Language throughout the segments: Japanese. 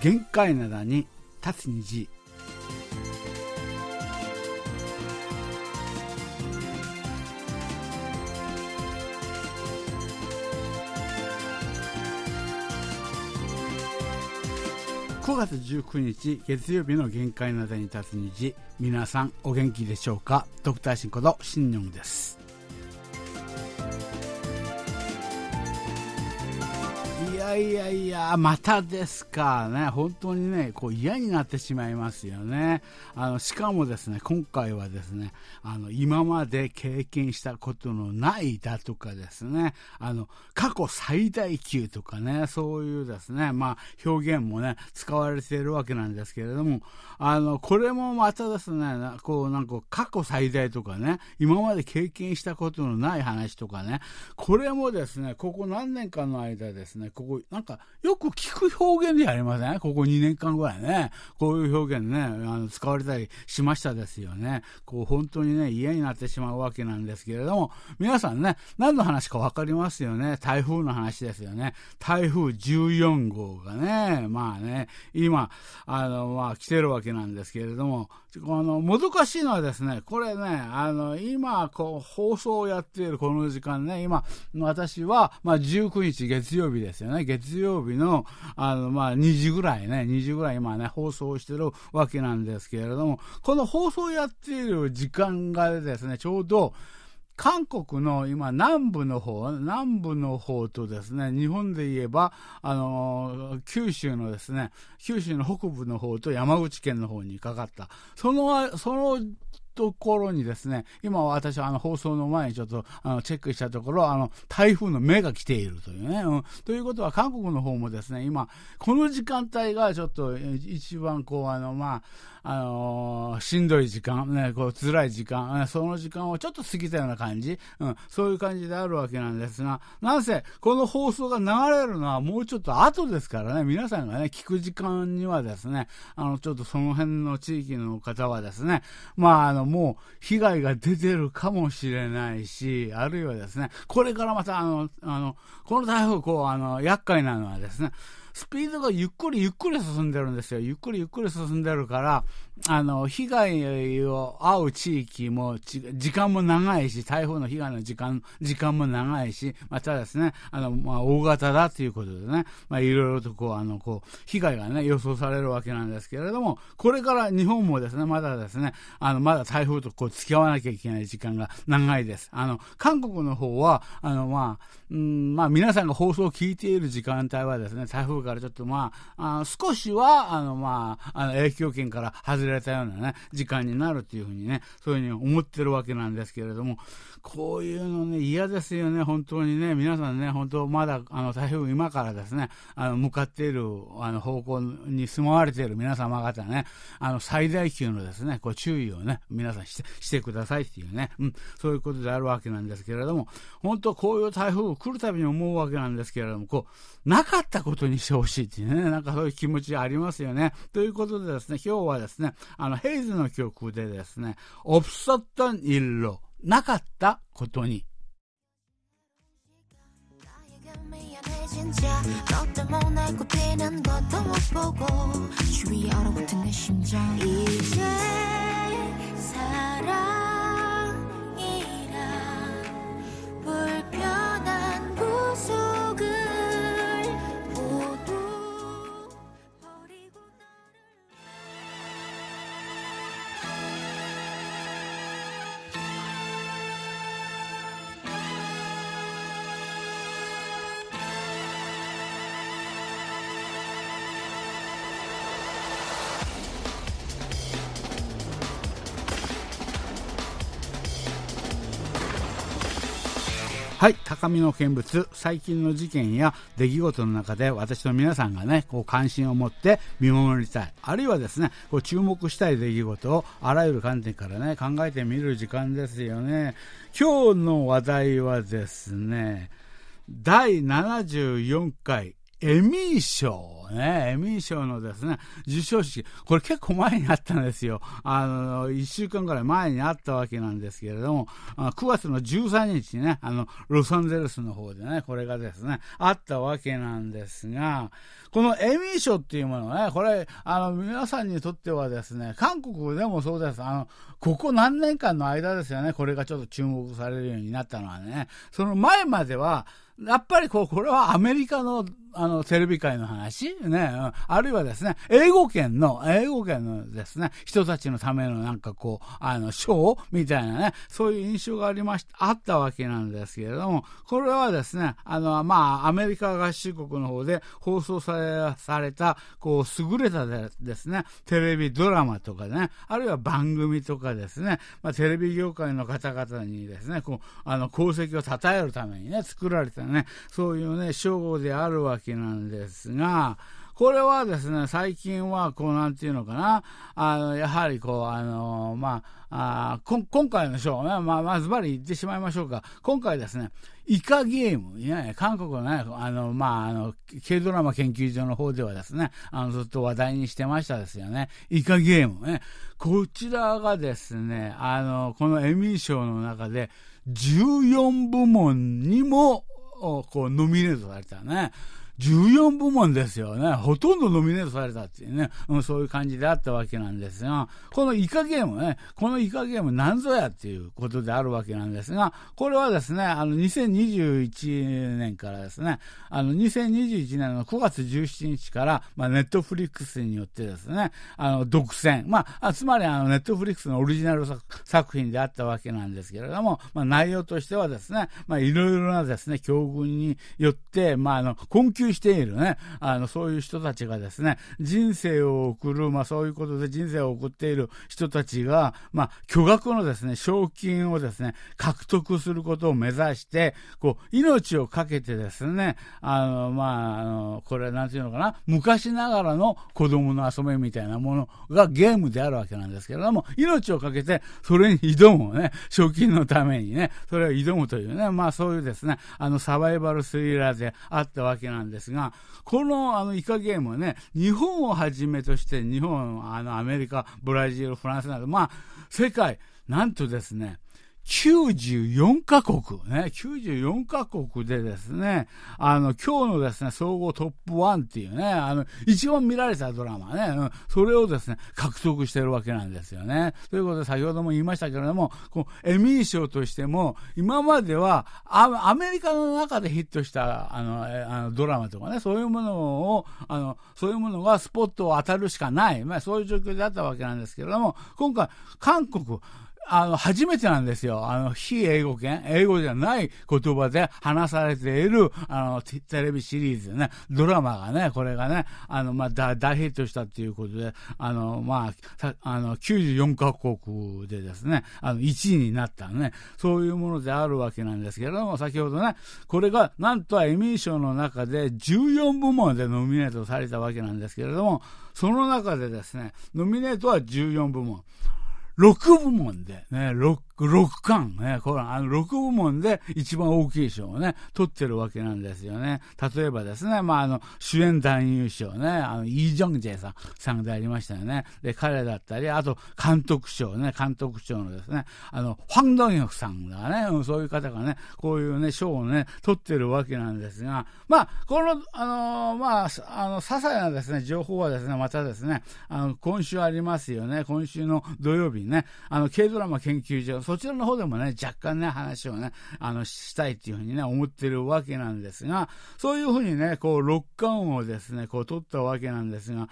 限界灘に立つ虹。9月19日月曜日の限界灘に立つ虹。皆さんお元気でしょうか？ドクターシンことシンニョンです。やいやいや、またですかね、本当にね、こう嫌になってしまいますよね。あの、しかもですね、今回はですね、あの、今まで経験したことのないだとかですね、あの、過去最大級とかね、そういうですね、まあ、表現もね、使われているわけなんですけれども、あの、これもまたですね、こう、なんか過去最大とかね、今まで経験したことのない話とかね、これもですね、ここ何年かの間ですね、ここ、なんか、よく聞く表現でありません？ここ2年間ぐらいね。こういう表現ね、あの使われたりしましたですよね。こう、本当にね、嫌になってしまうわけなんですけれども、皆さんね、何の話かわかりますよね？台風の話ですよね。台風14号がね、まあね、今、あの、まあ、来てるわけなんですけれども、この、もどかしいのはですね、これね、あの、今、こう、放送をやっているこの時間ね、今、私は、まあ、19日月曜日ですよね。月曜日の、あの、まあ、2時ぐらいね、2時ぐらい今ね、放送してるわけなんですけれども、この放送をやっている時間がですね、ちょうど、韓国の今、南部の方、南部の方とですね、日本で言えば、あの九州のですね、九州の北部の方と山口県の方にかかった。その、そのところにですね、今私はあの放送の前にちょっとあのチェックしたところ、あの台風の目が来ているというね、うん。ということは韓国の方もですね、今、この時間帯がちょっと一番こう、あの、まあ、あのー、しんどい時間、ね、こう辛い時間、その時間をちょっと過ぎたような感じ、うん、そういう感じであるわけなんですが、なんせ、この放送が流れるのはもうちょっと後ですからね、皆さんがね、聞く時間にはですね、あの、ちょっとその辺の地域の方はですね、まあ、あの、もう、被害が出てるかもしれないし、あるいはですね、これからまた、あの、あの、この台風、こう、あの、厄介なのはですね、スピードがゆっくりゆっくり進んでるんですよ。ゆっくりゆっくり進んでるから、あの、被害を遭う地域も、時間も長いし、台風の被害の時間、時間も長いし、またですね、あの、まあ、大型だということでね、まあ、いろいろとこう、あの、こう、被害がね、予想されるわけなんですけれども、これから日本もですね、まだですね、あの、まだ台風とこう、付き合わなきゃいけない時間が長いです。あの、韓国の方は、あの、まあ、うん、まあ、皆さんが放送を聞いている時間帯はですね、台風がからちょっとまあ、あ少しは、あの、まあ、あの、影響圏から外れたようなね、時間になるっていうふうにね、そういうふうに思ってるわけなんですけれども、こういうのね、嫌ですよね、本当にね、皆さんね、本当、まだ、あの、台風今からですね、あの、向かっている、あの、方向に住まわれている皆様方ね、あの、最大級のですね、こう、注意をね、皆さんして、してくださいっていうね、うん、そういうことであるわけなんですけれども、本当、こういう台風来るたびに思うわけなんですけれども、こう、なかったことにしてほしいっていうね、なんかそういう気持ちありますよね。ということでですね、今日はですね、あの、ヘイズの曲でですね、オプソットンイッロ、なかったことに。はい、高みの見物、最近の事件や出来事の中で私の皆さんがね、こう関心を持って見守りたい。あるいはですね、こう注目したい出来事をあらゆる観点からね、考えてみる時間ですよね。今日の話題はですね、第74回エミー賞ね、エミー賞のですね、授賞式、これ結構前にあったんですよ。あの、1週間ぐらい前にあったわけなんですけれども、9月の13日にね、あの、ロサンゼルスの方でね、これがですね、あったわけなんですが、このエミー賞っていうものね、これ、あの、皆さんにとってはですね、韓国でもそうです。あの、ここ何年間の間ですよね、これがちょっと注目されるようになったのはね、その前までは、やっぱりこう、これはアメリカのあの、テレビ界の話ね、あるいはですね、英語圏の、英語圏のですね、人たちのためのなんかこう、あの、ショーみたいなね、そういう印象がありました、あったわけなんですけれども、これはですね、あの、まあ、アメリカ合衆国の方で放送され、た、こう、優れたですね、テレビドラマとかね、あるいは番組とかですね、まあ、テレビ業界の方々にですね、こう、あの、功績を称えるためにね、作られたね、そういうね、称号であるわけなんですが、これはですね、最近は、こう、なんていうのかな、あの、やはりこう、あの、まあ、あ今回のショーね、まあ、まずばり言ってしまいましょうか。今回ですね、イカゲーム、ね、韓国のね、あの、まあ、あの、軽ドラマ研究所の方ではですね、あの、ずっと話題にしてましたですよね。イカゲームね。こちらがですね、あの、このエミー賞の中で、14部門にもこう、ノミネートされたね。14部門ですよね。ほとんどノミネートされたっていうね、うん、そういう感じであったわけなんですが、このイカゲームね、このイカゲームなんぞやっていうことであるわけなんですが、これはですね、あの、2021年からですね、あの、2021年の9月17日から、まあ、ネットフリックスによってですね、あの、独占、まあ、つまりあの、ネットフリックスのオリジナル作品であったわけなんですけれども、まあ、内容としてはですね、まあ、いろいろなですね、境遇によって、まあ、あの、困窮しているね、あの、そういう人たちがですね、人生を送る、まあそういうことで人生を送っている人たちが、まあ巨額のですね、賞金をですね、獲得することを目指して、こう、命をかけてですね、あの、まあ、あの、これなんていうのかな、昔ながらの子供の遊びみたいなものがゲームであるわけなんですけれども、命をかけてそれに挑むね、賞金のためにね、それを挑むというね、まあそういうですね、あのサバイバルスリラーであったわけなんですですが、このあのイカゲームはね、日本をはじめとして、日本、あのアメリカ、ブラジル、フランスなど、まあ、世界、なんとですね、94カ国、ね、94カ国でですね、あの、今日のですね、総合トップ1っていうね、あの、一番見られたドラマね、うん、それをですね、獲得してるわけなんですよね。ということで、先ほども言いましたけれども、こうエミー賞としても、今まではアメリカの中でヒットしたあのあのドラマとかね、そういうものを、あの、そういうものがスポットを当たるしかない、まあそういう状況であったわけなんですけれども、今回、韓国、あの、初めてなんですよ。あの、非英語圏、英語じゃない言葉で話されている、あの、テレビシリーズね、ドラマがね、これがね、あの、まあ、大ヒットしたっていうことで、あの、まあ、あの、94カ国でですね、あの、1位になったね、そういうものであるわけなんですけれども、先ほどね、これが、なんとエミー賞の中で14部門でノミネートされたわけなんですけれども、その中でですね、ノミネートは14部門。6部門で、ね、6巻、ね、これ、あの、6部門で一番大きい賞をね、取ってるわけなんですよね。例えばですね、まあ、あの、主演男優賞ね、あの、イ・ジョンジェさん、さんでありましたよね。で、彼だったり、あと、監督賞ね、監督賞のですね、あの、ファン・ドンヨクさんがね、うん、そういう方がね、こういうね、賞をね、取ってるわけなんですが、まあ、この、あのー、まあ、あの、些細なですね、情報はですね、またですね、あの、今週ありますよね、今週の土曜日ね、あの、軽ドラマ研究所、そちらの方でもね、若干ね、話をね、あの、したいっていうふうにね、思ってるわけなんですが、そういうふうにね、こう、六冠をですね、こう、取ったわけなんですが、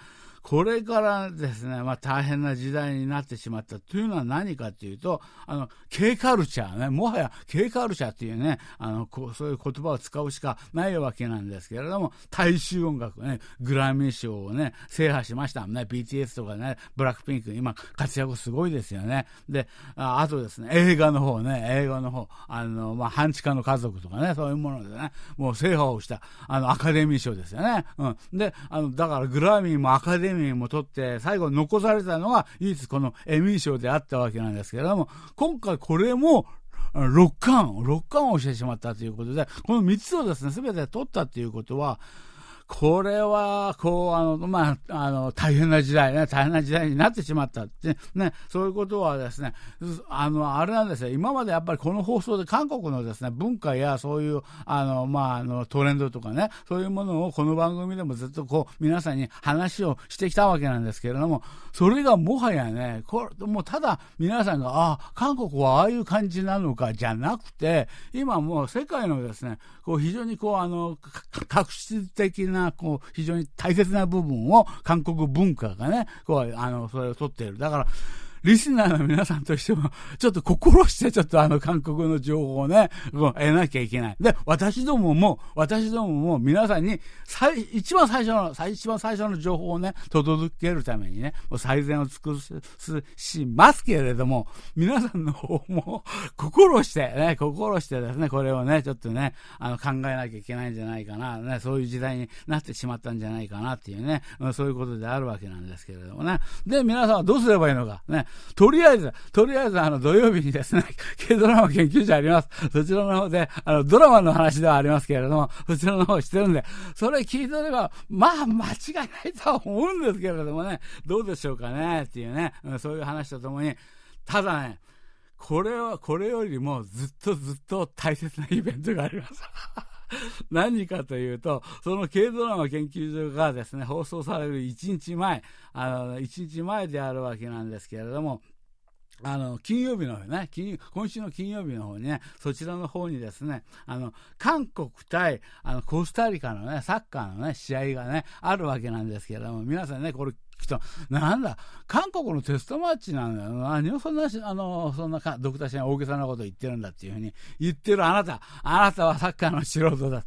これからですね、まあ、大変な時代になってしまったというのは何かというと、あの、K カルチャーね、もはや K カルチャーっていうね、あの、こうそういう言葉を使うしかないわけなんですけれども、大衆音楽ね、グラミー賞をね、制覇しましたね、BTS とかね、ブラックピンク、今活躍すごいですよね。で、ああとですね、映画の方ね、映画の方、あの、まあ、半地下の家族とかね、そういうものでね、もう制覇をした、あの、アカデミー賞ですよね。うん。で、あの、だからグラミーもアカデミーミーも取って、最後残されたのが唯一このエミー賞であったわけなんですけれども、今回これも6巻、6冠をしてしまったということで、この3つをですね、すべて取ったということは、これは、こう、あの、まあ、あの、大変な時代ね、大変な時代になってしまったって、ね、そういうことはですね、あの、あれなんですよ、今までやっぱりこの放送で韓国のですね、文化やそういう、あの、まあ、あの、トレンドとかね、そういうものをこの番組でもずっとこう、皆さんに話をしてきたわけなんですけれども、それがもはやね、これ、もうただ皆さんが、ああ、韓国はああいう感じなのかじゃなくて、今もう世界のですね、こう非常にこう、あの、革新的な、なこう、非常に大切な部分を韓国文化がね、こう、あの、それを取っている。だから、リスナーの皆さんとしても、ちょっと心してちょっとあの韓国の情報をね、得なきゃいけない。で、私どもも、私どもも皆さんに、最、一番最初の、一番最初の情報をね、届けるためにね、もう最善を尽くすしますけれども、皆さんの方も、心して、ね、心してですね、これをね、ちょっとね、あの、考えなきゃいけないんじゃないかな、ね、そういう時代になってしまったんじゃないかなっていうね、そういうことであるわけなんですけれどもね。で、皆さんはどうすればいいのか、ね、とりあえず、とりあえずあの土曜日にですね、軽ドラマ研究所あります。そちらの方で、あのドラマの話ではありますけれども、そちらの方してるんで、それ聞いてれば、まあ間違いないとは思うんですけれどもね、どうでしょうかね、っていうね、そういう話とともに、ただね、これは、これよりもずっとずっと大切なイベントがあります。何かというと、その軽ドラマ研究所がですね、放送される1日前、あの、1日前であるわけなんですけれども、あの、金曜日のね、金、今週の金曜日の方にね、そちらの方にですね、あの、韓国対、あの、コスタリカのね、サッカーのね、試合がね、あるわけなんですけれども、皆さんね、これ聞くと、なんだ、韓国のテストマッチなんだよ。何をそんな、あの、そんなか、ドクターシェン大げさなこと言ってるんだっていうふうに言ってるあなた、あなたはサッカーの素人だ。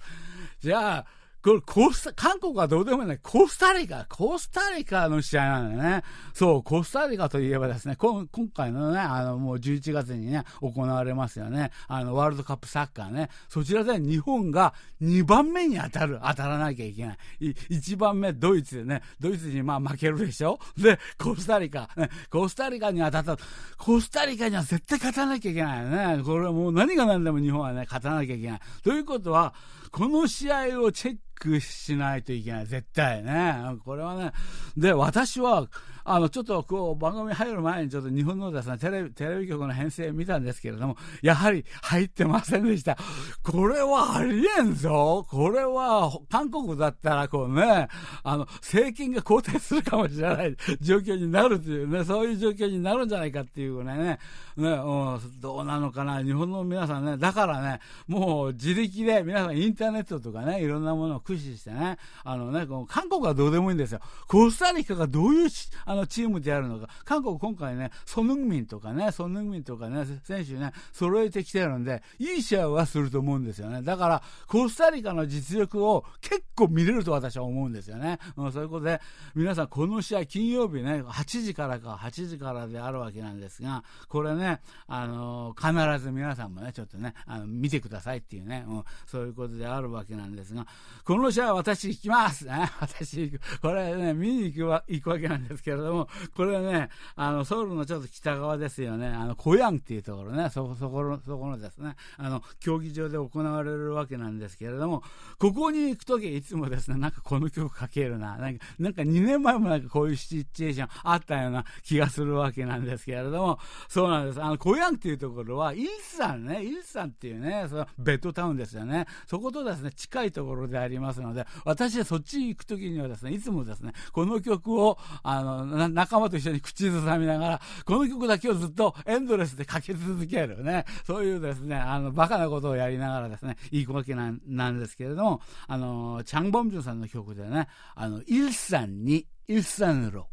じゃあ、これ、コス、韓国はどうでもない。コスタリカ、コスタリカの試合なんだよね。そう、コスタリカといえばですね、今回のね、あの、もう11月にね、行われますよね。あの、ワールドカップサッカーね。そちらで日本が2番目に当たる、当たらなきゃいけない。1番目、ドイツでね、ドイツにまあ負けるでしょで、コスタリカ、ね、コスタリカに当たった。コスタリカには絶対勝たなきゃいけないよね。これはもう何が何でも日本はね、勝たなきゃいけない。ということは、この試合をチェックしないといけない。絶対ね。これはね。で、私は、あの、ちょっとこう、番組入る前にちょっと日本のですね、テレビ、テレビ局の編成見たんですけれども、やはり入ってませんでした。これはありえんぞこれは、韓国だったらこうね、あの、政権が交代するかもしれない 状況になるというね、そういう状況になるんじゃないかっていうね、ね、うん、どうなのかな、日本の皆さんね、だからね、もう自力で皆さんインターネットとかね、いろんなものを駆使してね、あのね、この韓国はどうでもいいんですよ。コスタリカがどういうあのチームであるのか、韓国今回ね、ソヌンミンとかね、ソヌンミンとかね、選手ね、揃えてきてるんで、いい試合はすると思うんですよね。だから、コスタリカの実力を結構見れると私は思うんですよね。うん、そういうことで、皆さんこの試合、金曜日ね、8時からか、8時からであるわけなんですが、これね、あのー、必ず皆さんもね、ちょっとね、あの見てくださいっていうね、うん、そういうことであるわけなんですが、この試合私行きますね。私。これね、見に行くわ行くわけなんですけれども、これね、あの、ソウルのちょっと北側ですよね。あの、コヤンっていうところね、そ、そこの、そこのですね、あの、競技場で行われるわけなんですけれども、ここに行くときいつもですね、なんかこの曲かけるな、なんか、なんか2年前もなんかこういうシチュエーションあったような気がするわけなんですけれども、そうなんです。あの、コヤンっていうところは、イルサンね、イルサンっていうね、そのベッドタウンですよね。そことですね、近いところでありますので、私はそっち行くときにはですね、いつもですね、この曲を、あの、仲間と一緒に口ずさみながら、この曲だけをずっとエンドレスでかけ続けるね、そういうですね、あの、バカなことをやりながらですね、いくわけなんなんですけれども、あの、チャン・ボンジュンさんの曲でね、あの、イルサンに、イルサンロ。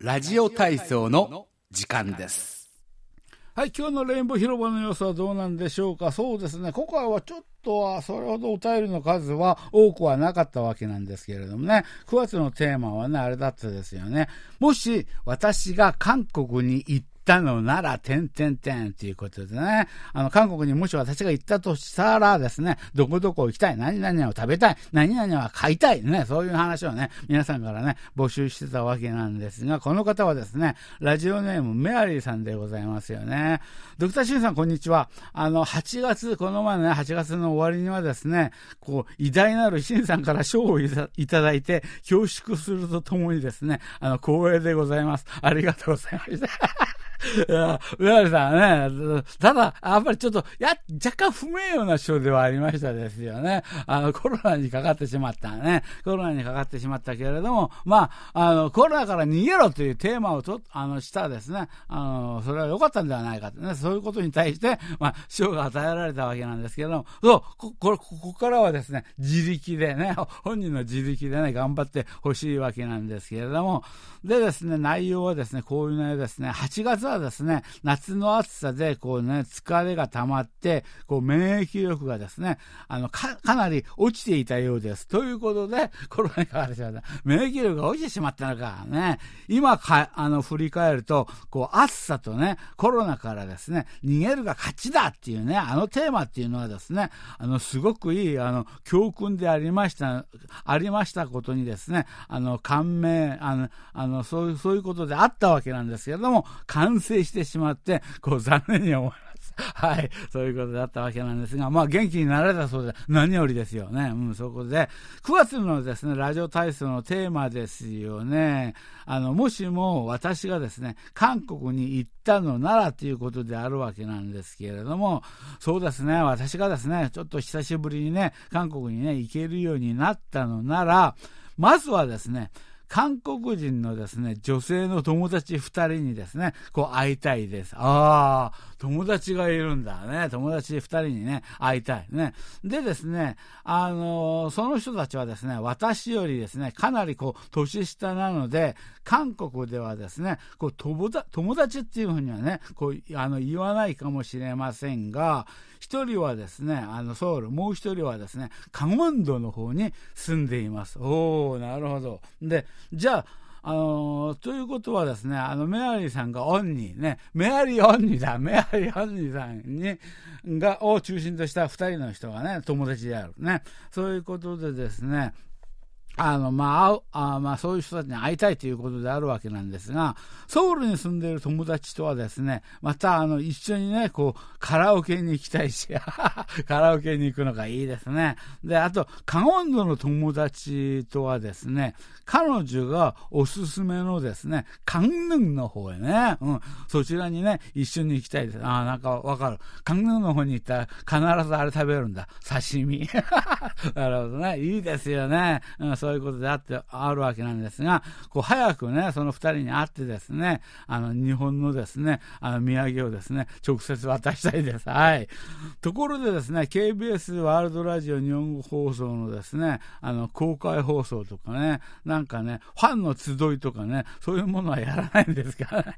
ラジオ体操の時間です。はい、今日のレインボー広場の様子はどうなんでしょうか。そうですね、今回はちょっとはそれほどお便りの数は多くはなかったわけなんですけれどもね、9月のテーマはね、あれだったですよね。もし私が韓国に行ってったのなら、てんてんてんっていうことでね、あの、韓国にもし私が行ったとしたらですね、どこどこ行きたい、何々を食べたい、何々は買いたい、ね、そういう話をね、皆さんからね、募集してたわけなんですが、この方はですね、ラジオネームメアリーさんでございますよね。ドクターシンさん、こんにちは。あの、8月、この前ね、8月の終わりにはですね、こう、偉大なるシンさんから賞をいただいて、恐縮するとともにですね、あの、光栄でございます。ありがとうございました。上原さんね、ただ、やっぱりちょっと、や、若干不名誉な章ではありましたですよね。あの、コロナにかかってしまったね。コロナにかかってしまったけれども、まあ、あの、コロナから逃げろというテーマをと、あの、したですね、あの、それは良かったんではないかとね、そういうことに対して、まあ、賞が与えられたわけなんですけれども、そう、こ、こ、ここからはですね、自力でね、本人の自力でね、頑張ってほしいわけなんですけれども、でですね、内容はですね、こういう内容ですね、8月はですね、夏の暑さで、こうね、疲れが溜まって、こう、免疫力がですね、あの、か、かなり落ちていたようです。ということで、コロナにかかってしまった。免疫力が落ちてしまったのか、ね。今か、あの、振り返ると、こう、暑さとね、コロナからですね、逃げるが勝ちだっていうね、あのテーマっていうのはですね、あの、すごくいい、あの、教訓でありました、ありましたことにですね、あの、感銘、あの、あの、そういう、そういうことであったわけなんですけれども、完成してしまって、こう、残念に思います。はい。そういうことだったわけなんですが、まあ元気になられたそうで、何よりですよね。うん、そこで、9月のですね、ラジオ体操のテーマですよね。あの、もしも私がですね、韓国に行ったのならということであるわけなんですけれども、そうですね、私がですね、ちょっと久しぶりにね、韓国にね、行けるようになったのなら、まずはですね、韓国人のですね、女性の友達二人にですね、こう会いたいです。ああ、友達がいるんだね。友達二人にね、会いたいね。でですね、あのー、その人たちはですね、私よりですね、かなりこう、年下なので、韓国ではですね、こう友達っていうふうにはね、こう、あの、言わないかもしれませんが、一人はですね、あの、ソウル、もう一人はですね、カゴンドの方に住んでいます。おおなるほど。で、じゃあ、あのー、ということはですね、あの、メアリーさんがオンにね、メアリーオンにだ、メアリーオンにさんに、が、を中心とした二人の人がね、友達である。ね。そういうことでですね、あの、まあ、あまあ、そういう人たちに会いたいということであるわけなんですが、ソウルに住んでいる友達とはですね、また、あの、一緒にね、こう、カラオケに行きたいし、カラオケに行くのがいいですね。で、あと、カゴンドの友達とはですね、彼女がおすすめのですね、カンヌンの方へね、うん、そちらにね、一緒に行きたいです。ああ、なんかわかる。カンヌンの方に行ったら必ずあれ食べるんだ。刺身。なるほどね。いいですよね。うんそういうことであって、あるわけなんですが、こう、早くね、その二人に会ってですね、あの、日本のですね、あの、土産をですね、直接渡したいです。はい。ところでですね、KBS ワールドラジオ日本語放送のですね、あの、公開放送とかね、なんかね、ファンの集いとかね、そういうものはやらないんですか？らね。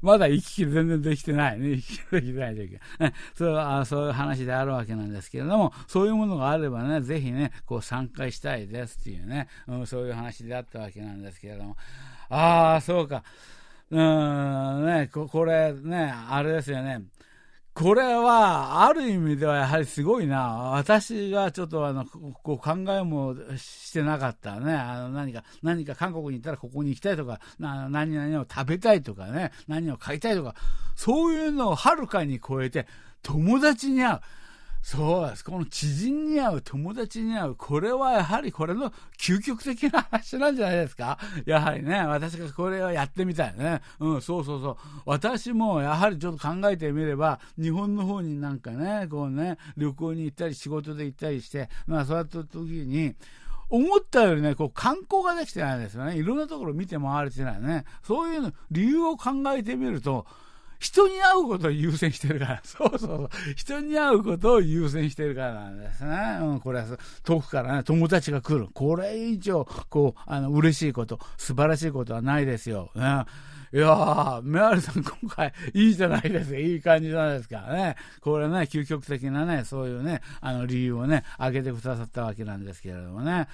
まだ行き来全然できてないね。行き来できない時ね。そうあそういう話であるわけなんですけれども、そういうものがあればね、ぜひね、こう参加したいですっていうね、うん、そういう話であったわけなんですけれども、ああ、そうか。うん、ね、ここれね、あれですよね。これは、ある意味ではやはりすごいな。私がちょっとあの、こう考えもしてなかったね。あの、何か、何か韓国に行ったらここに行きたいとか、何々を食べたいとかね、何を買いたいとか、そういうのをはるかに超えて、友達に会う。そうです。この知人に会う、友達に会う、これはやはりこれの究極的な話なんじゃないですか？やはりね、私がこれをやってみたいね。うん、そうそうそう。私もやはりちょっと考えてみれば、日本の方になんかね、こうね、旅行に行ったり仕事で行ったりして、まあそうやった時に、思ったよりね、こう観光ができてないですよね。いろんなところ見て回れてないね。そういうの、理由を考えてみると、人に会うことを優先してるから。そうそうそう。人に会うことを優先してるからなんですね。うん、これは遠くからね、友達が来る。これ以上、こう、あの、嬉しいこと、素晴らしいことはないですよ。ねいやー、メアリさん今回いいじゃないですか。いい感じじゃないですかね。これね、究極的なね、そういうね、あの理由をね、挙げてくださったわけなんですけれどもね。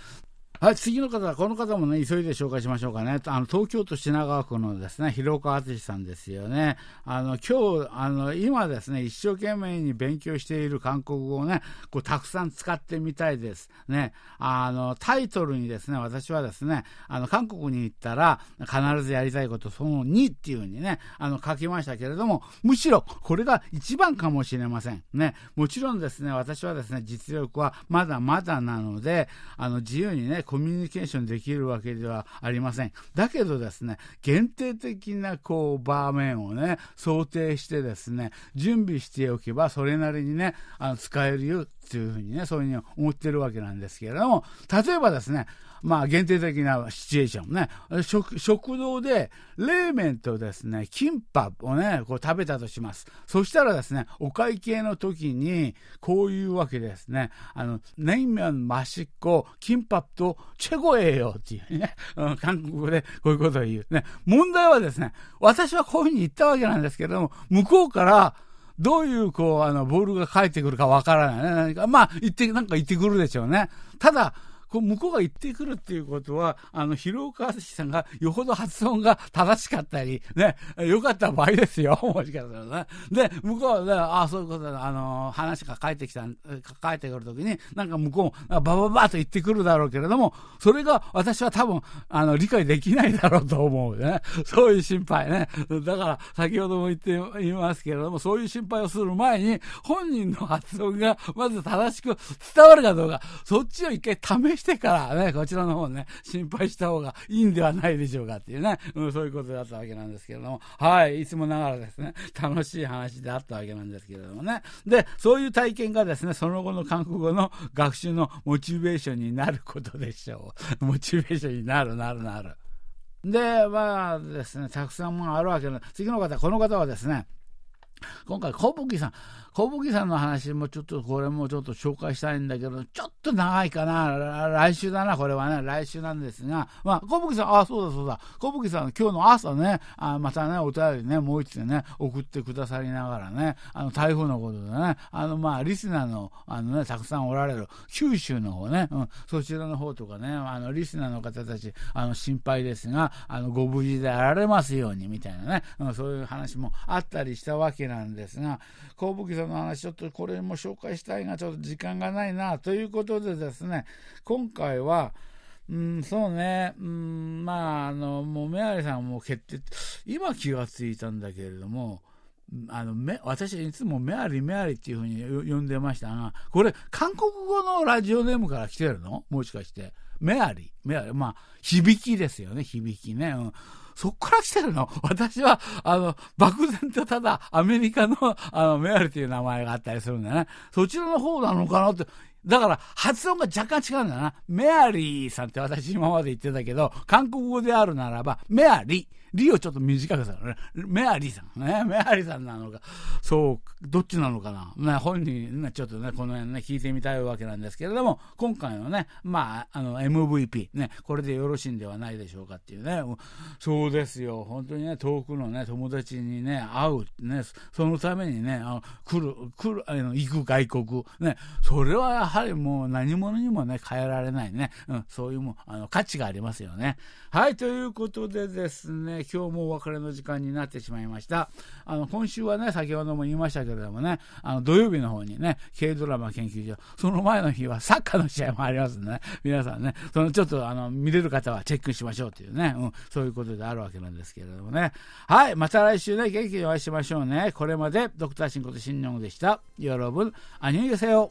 はい、次の方は、この方もね、急いで紹介しましょうかね。あの、東京都品川区のですね、広岡敦さんですよね。あの、今日、あの、今ですね、一生懸命に勉強している韓国語をね、こう、たくさん使ってみたいです。ね。あの、タイトルにですね、私はですね、あの、韓国に行ったら、必ずやりたいこと、その2っていうふうにね、あの、書きましたけれども、むしろ、これが一番かもしれません。ね。もちろんですね、私はですね、実力はまだまだなので、あの、自由にね、コミュニケーションできるわけではありません。だけどですね、限定的なこう場面をね、想定してですね、準備しておけば、それなりにね、あの使えるよっていうふうにね、そういうふうに思ってるわけなんですけれども、例えばですね、まあ、限定的なシチュエーションね、食、食堂で、冷麺とですね、キンパをね、こう食べたとします。そしたらですね、お会計の時に、こういうわけですね、あの、冷麺マシッコ、キンパとチェゴエよっていうね、うん、韓国語でこういうことを言う。ね、問題はですね、私はこういうふうに言ったわけなんですけれども、向こうから、どういう、こう、あの、ボールが返ってくるかわからないね。何か、まあ、言って、なんか言ってくるでしょうね。ただ、こう向こうが言ってくるっていうことは、あの、広岡敦さんがよほど発音が正しかったり、ね、よかった場合ですよ、もしかしたらね。で、向こうはね、ああ、そういうことだ、あの、話が返ってきた、返ってくるときに、なんか向こうも、ばばばと言ってくるだろうけれども、それが私は多分、あの、理解できないだろうと思うね。そういう心配ね。だから、先ほども言っていますけれども、そういう心配をする前に、本人の発音がまず正しく伝わるかどうか、そっちを一回試してからね、こちらの方ね、心配した方がいいんではないでしょうかっていうね、うん、そういうことだったわけなんですけれども、はい、いつもながらですね、楽しい話であったわけなんですけれどもね。で、そういう体験がですね、その後の韓国語の学習のモチベーションになることでしょう。モチベーションになる、なる、なる。で、まあですね、たくさんもあるわけで、次の方、この方はですね、今回、小吹さん、小吹さんの話もちょっと、これもちょっと紹介したいんだけど、ちょっと長いかな。来週だな、これはね。来週なんですが。まあ、小吹さん、あ、そうだそうだ。小吹さん、今日の朝ね、あまたね、お便りね、もう一つね、送ってくださりながらね、あの、台風のことでね、あの、まあ、リスナーの、あのね、たくさんおられる、九州の方ね、うん、そちらの方とかね、あの、リスナーの方たち、あの、心配ですが、あの、ご無事であられますように、みたいなね、うん、そういう話もあったりしたわけなんですが、小吹さんの話、ちょっとこれも紹介したいが、ちょっと時間がないな、ということでですね、今回は、うん、そうね、うん、まあ、あの、もうメアリさんも決定、今気がついたんだけれども、あのめ私いつもメアリメアリっていうふうに呼んでましたが、これ、韓国語のラジオネームから来てるの？もしかして。メアリー、メアリー、まあ、響きですよね、響きね。うんそっから来てるの？私は、あの、漠然とただ、アメリカの、あの、メアリーという名前があったりするんだよね。そちらの方なのかなって。だから、発音が若干違うんだな。メアリーさんって私今まで言ってたけど、韓国語であるならば、メアリー。リをちょっと短くするね。メアリーさん。ね。メアリーさんなのか。そう、どっちなのかな。ね、本人ね、ちょっとね、この辺ね、聞いてみたいわけなんですけれども、今回のね、まあ、あの、MVP、ね、これでよろしいんではないでしょうかっていうね。そうですよ。本当にね、遠くのね、友達にね、会う、ね、そのためにね、あの来る、来る、あの、行く外国、ね、それはやはりもう何者にもね、変えられないね。うん、そういうもあの、価値がありますよね。はい、ということでですね、今日もお別れの時間になってしまいました。あの、今週はね、先ほども言いましたけれどもね、あの、土曜日の方にね、軽ドラマ研究所、その前の日はサッカーの試合もありますんでね、皆さんね、そのちょっとあの、見れる方はチェックしましょうというね、うん、そういうことであるわけなんですけれどもね。はい、また来週ね、元気にお会いしましょうね。これまで、ドクターシンこと新日本でした。よろぶん、あにゅうせよ。